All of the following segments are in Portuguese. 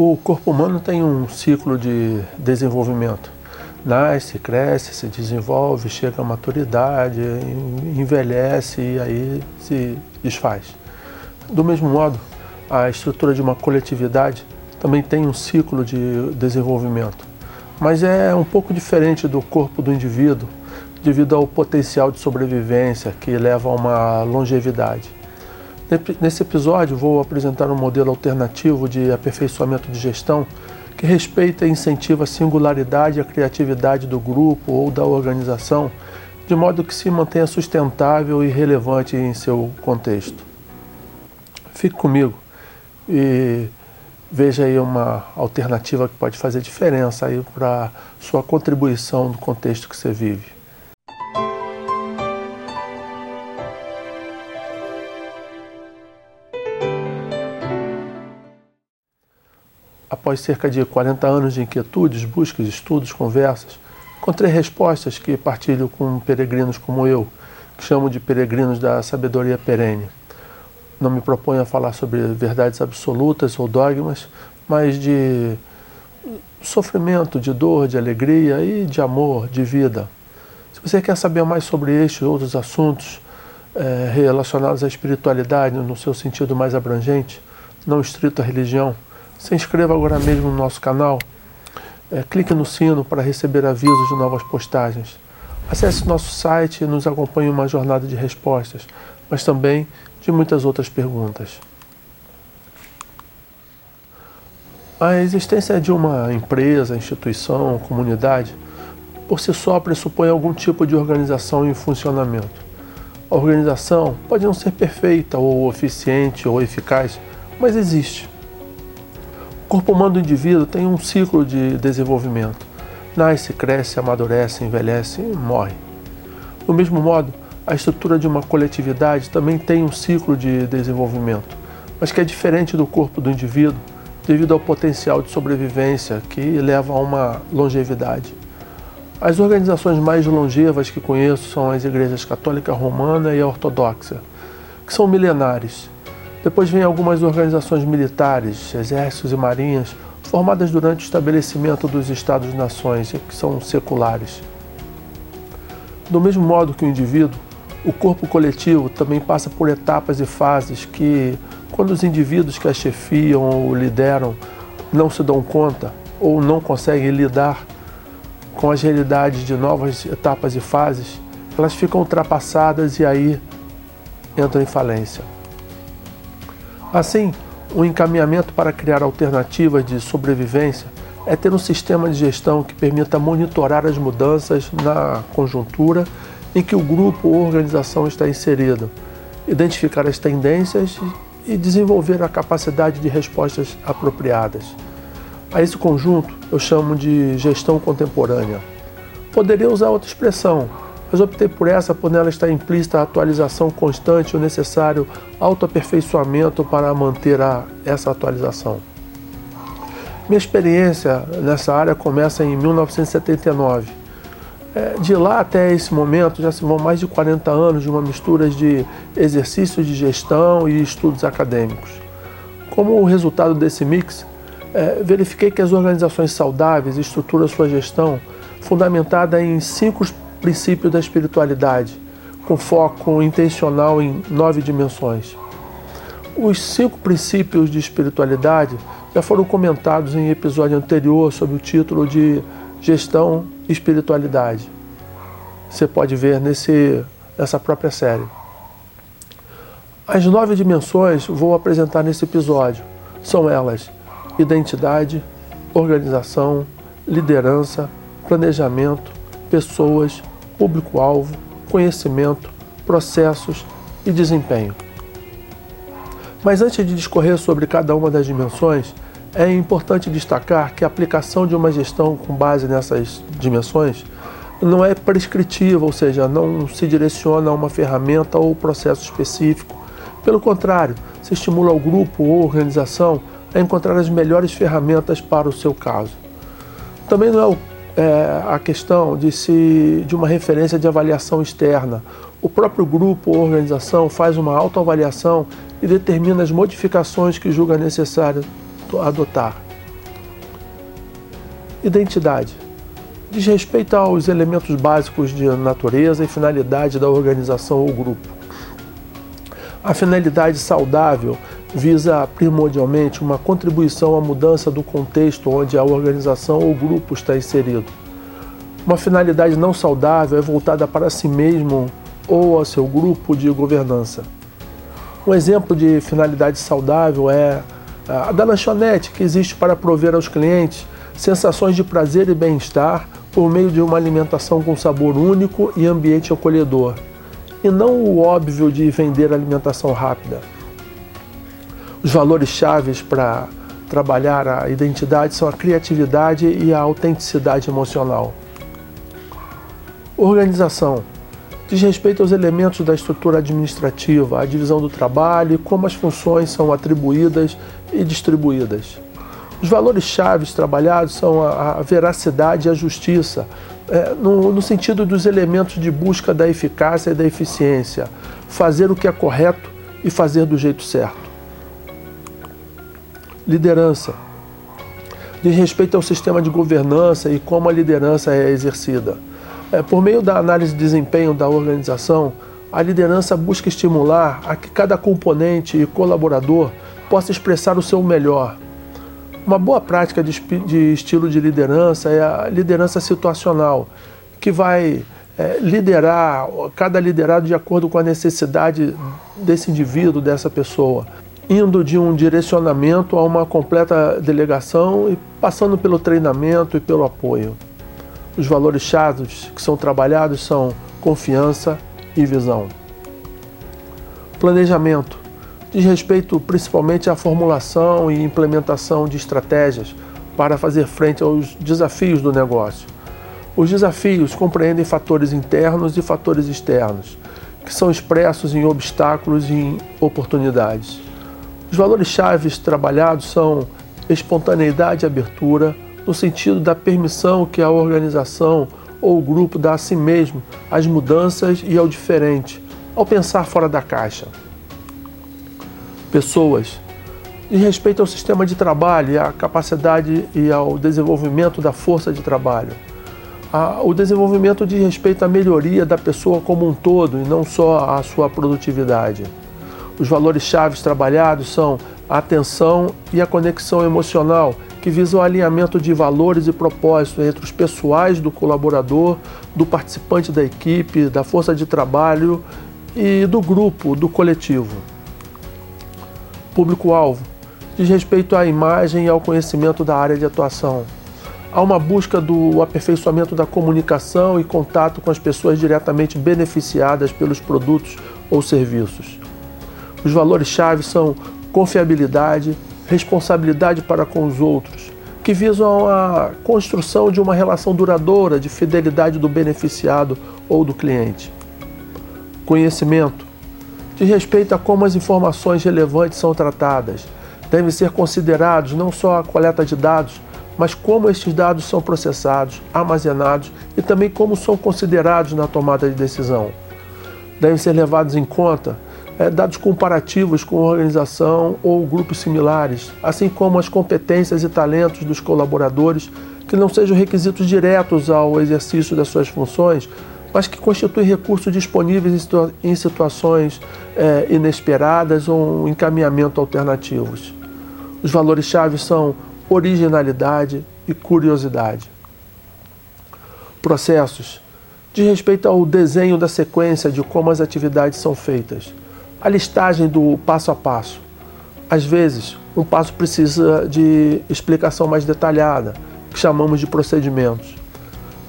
O corpo humano tem um ciclo de desenvolvimento. Nasce, cresce, se desenvolve, chega à maturidade, envelhece e aí se desfaz. Do mesmo modo, a estrutura de uma coletividade também tem um ciclo de desenvolvimento, mas é um pouco diferente do corpo do indivíduo devido ao potencial de sobrevivência que leva a uma longevidade. Nesse episódio, vou apresentar um modelo alternativo de aperfeiçoamento de gestão que respeita e incentiva a singularidade e a criatividade do grupo ou da organização, de modo que se mantenha sustentável e relevante em seu contexto. Fique comigo e veja aí uma alternativa que pode fazer diferença aí para sua contribuição no contexto que você vive. Após cerca de 40 anos de inquietudes, buscas, estudos, conversas, encontrei respostas que partilho com peregrinos como eu, que chamo de peregrinos da sabedoria perene. Não me proponho a falar sobre verdades absolutas ou dogmas, mas de sofrimento, de dor, de alegria e de amor, de vida. Se você quer saber mais sobre estes e outros assuntos é, relacionados à espiritualidade no seu sentido mais abrangente, não estrito à religião, se inscreva agora mesmo no nosso canal. É, clique no sino para receber avisos de novas postagens. Acesse nosso site e nos acompanhe uma jornada de respostas, mas também de muitas outras perguntas. A existência de uma empresa, instituição, comunidade, por si só pressupõe algum tipo de organização em funcionamento. A organização pode não ser perfeita ou eficiente ou eficaz, mas existe. O corpo humano do indivíduo tem um ciclo de desenvolvimento. Nasce, cresce, amadurece, envelhece e morre. Do mesmo modo, a estrutura de uma coletividade também tem um ciclo de desenvolvimento, mas que é diferente do corpo do indivíduo devido ao potencial de sobrevivência que leva a uma longevidade. As organizações mais longevas que conheço são as igrejas católica romana e a ortodoxa, que são milenares depois vem algumas organizações militares, exércitos e marinhas, formadas durante o estabelecimento dos Estados-nações, que são seculares. Do mesmo modo que o indivíduo, o corpo coletivo também passa por etapas e fases que, quando os indivíduos que a chefiam ou lideram não se dão conta ou não conseguem lidar com as realidades de novas etapas e fases, elas ficam ultrapassadas e aí entram em falência. Assim, o encaminhamento para criar alternativas de sobrevivência é ter um sistema de gestão que permita monitorar as mudanças na conjuntura em que o grupo ou organização está inserido, identificar as tendências e desenvolver a capacidade de respostas apropriadas. A esse conjunto eu chamo de gestão contemporânea. Poderia usar outra expressão, mas optei por essa por nela estar implícita a atualização constante o necessário autoaperfeiçoamento para manter a, essa atualização. Minha experiência nessa área começa em 1979. É, de lá até esse momento já se vão mais de 40 anos de uma mistura de exercícios de gestão e estudos acadêmicos. Como resultado desse mix, é, verifiquei que as organizações saudáveis estruturam sua gestão fundamentada em cinco princípio da espiritualidade, com foco intencional em nove dimensões. Os cinco princípios de espiritualidade já foram comentados em episódio anterior sob o título de Gestão e Espiritualidade. Você pode ver nesse, nessa própria série. As nove dimensões vou apresentar nesse episódio. São elas: identidade, organização, liderança, planejamento, pessoas, público-alvo, conhecimento, processos e desempenho. Mas antes de discorrer sobre cada uma das dimensões, é importante destacar que a aplicação de uma gestão com base nessas dimensões não é prescritiva, ou seja, não se direciona a uma ferramenta ou processo específico. Pelo contrário, se estimula o grupo ou organização a encontrar as melhores ferramentas para o seu caso. Também não é o é, a questão de, se, de uma referência de avaliação externa. O próprio grupo ou organização faz uma autoavaliação e determina as modificações que julga necessário adotar. Identidade. Diz respeito aos elementos básicos de natureza e finalidade da organização ou grupo. A finalidade saudável visa primordialmente uma contribuição à mudança do contexto onde a organização ou grupo está inserido. Uma finalidade não saudável é voltada para si mesmo ou ao seu grupo de governança. Um exemplo de finalidade saudável é a da lanchonete, que existe para prover aos clientes sensações de prazer e bem-estar por meio de uma alimentação com sabor único e ambiente acolhedor, e não o óbvio de vender alimentação rápida. Os valores chaves para trabalhar a identidade são a criatividade e a autenticidade emocional. Organização diz respeito aos elementos da estrutura administrativa, a divisão do trabalho e como as funções são atribuídas e distribuídas. Os valores chaves trabalhados são a, veracidade e a justiça, é, no, no sentido dos elementos de busca da eficácia e da eficiência, fazer o que é correto e fazer do jeito certo liderança. Diz respeito ao sistema de governança e como a liderança é exercida. É, por meio da análise de desempenho da organização, a liderança busca estimular a que cada componente e colaborador possa expressar o seu melhor. Uma boa prática de, de estilo de liderança é a liderança situacional, que vai é, liderar, cada liderado de acordo com a necessidade desse indivíduo, dessa pessoa indo de um direcionamento a uma completa delegação e passando pelo treinamento e pelo apoio. Os valores chaves que são trabalhados são confiança e visão. Planejamento diz respeito principalmente à formulação e implementação de estratégias para fazer frente aos desafios do negócio. Os desafios compreendem fatores internos e fatores externos, que são expressos em obstáculos e em oportunidades. Os valores chaves trabalhados são espontaneidade e abertura, no sentido da permissão que a organização ou o grupo dá a si mesmo às mudanças e ao diferente, ao pensar fora da caixa. Pessoas. De respeito ao sistema de trabalho à capacidade e ao desenvolvimento da força de trabalho. O desenvolvimento de respeito à melhoria da pessoa como um todo e não só à sua produtividade. Os valores chaves trabalhados são a atenção e a conexão emocional, que visam o alinhamento de valores e propósitos entre os pessoais do colaborador, do participante da equipe, da força de trabalho e do grupo, do coletivo. Público-alvo diz respeito à imagem e ao conhecimento da área de atuação. Há uma busca do aperfeiçoamento da comunicação e contato com as pessoas diretamente beneficiadas pelos produtos ou serviços. Os valores-chave são confiabilidade, responsabilidade para com os outros, que visam a construção de uma relação duradoura de fidelidade do beneficiado ou do cliente. Conhecimento de respeito a como as informações relevantes são tratadas. Devem ser considerados não só a coleta de dados, mas como estes dados são processados, armazenados e também como são considerados na tomada de decisão. Devem ser levados em conta é, dados comparativos com organização ou grupos similares, assim como as competências e talentos dos colaboradores, que não sejam requisitos diretos ao exercício das suas funções, mas que constituem recursos disponíveis em, situa em situações é, inesperadas ou um encaminhamento alternativos. Os valores-chave são originalidade e curiosidade. Processos. De respeito ao desenho da sequência de como as atividades são feitas a listagem do passo a passo. Às vezes, um passo precisa de explicação mais detalhada, que chamamos de procedimentos.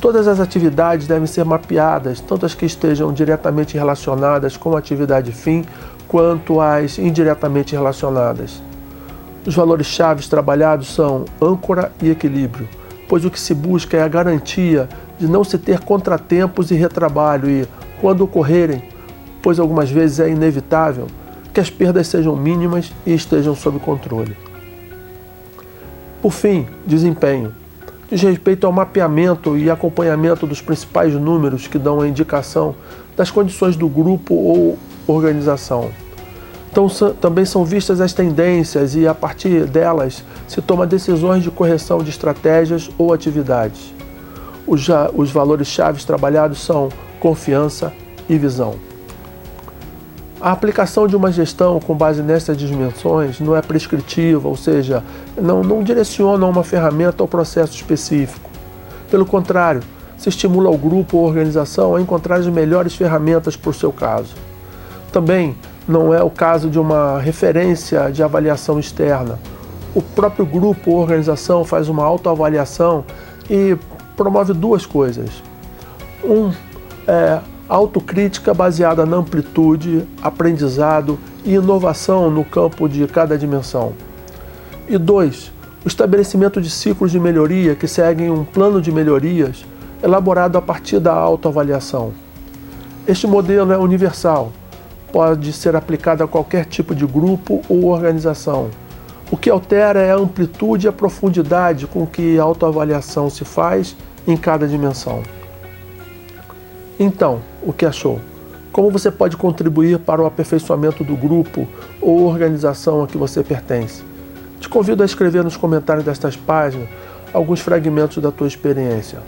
Todas as atividades devem ser mapeadas, tanto as que estejam diretamente relacionadas com a atividade fim, quanto as indiretamente relacionadas. Os valores-chave trabalhados são âncora e equilíbrio, pois o que se busca é a garantia de não se ter contratempos e retrabalho e, quando ocorrerem, pois algumas vezes é inevitável que as perdas sejam mínimas e estejam sob controle. Por fim, desempenho. Diz respeito ao mapeamento e acompanhamento dos principais números que dão a indicação das condições do grupo ou organização. Então, também são vistas as tendências e, a partir delas, se toma decisões de correção de estratégias ou atividades. Os, os valores-chave trabalhados são confiança e visão. A aplicação de uma gestão com base nessas dimensões não é prescritiva, ou seja, não, não direciona uma ferramenta ou processo específico. Pelo contrário, se estimula o grupo ou organização a encontrar as melhores ferramentas para o seu caso. Também não é o caso de uma referência de avaliação externa. O próprio grupo ou organização faz uma autoavaliação e promove duas coisas. Um, é, autocrítica baseada na amplitude, aprendizado e inovação no campo de cada dimensão. E dois, o estabelecimento de ciclos de melhoria que seguem um plano de melhorias elaborado a partir da autoavaliação. Este modelo é universal, pode ser aplicado a qualquer tipo de grupo ou organização. O que altera é a amplitude e a profundidade com que a autoavaliação se faz em cada dimensão. Então, o que achou? Como você pode contribuir para o aperfeiçoamento do grupo ou organização a que você pertence? Te convido a escrever nos comentários destas páginas alguns fragmentos da tua experiência.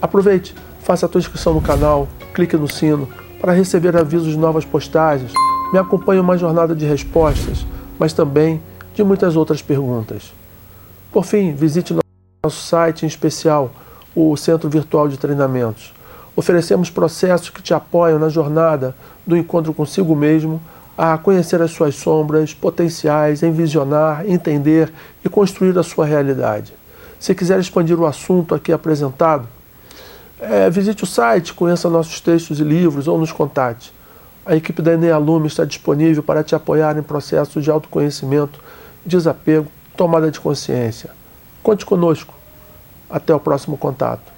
Aproveite, faça a tua inscrição no canal, clique no sino para receber avisos de novas postagens, me acompanhe uma jornada de respostas, mas também de muitas outras perguntas. Por fim, visite nosso site em especial, o Centro Virtual de Treinamentos. Oferecemos processos que te apoiam na jornada do encontro consigo mesmo, a conhecer as suas sombras, potenciais, envisionar, entender e construir a sua realidade. Se quiser expandir o assunto aqui apresentado, é, visite o site, conheça nossos textos e livros ou nos contate. A equipe da Enem Alume está disponível para te apoiar em processos de autoconhecimento, desapego, tomada de consciência. Conte conosco. Até o próximo contato.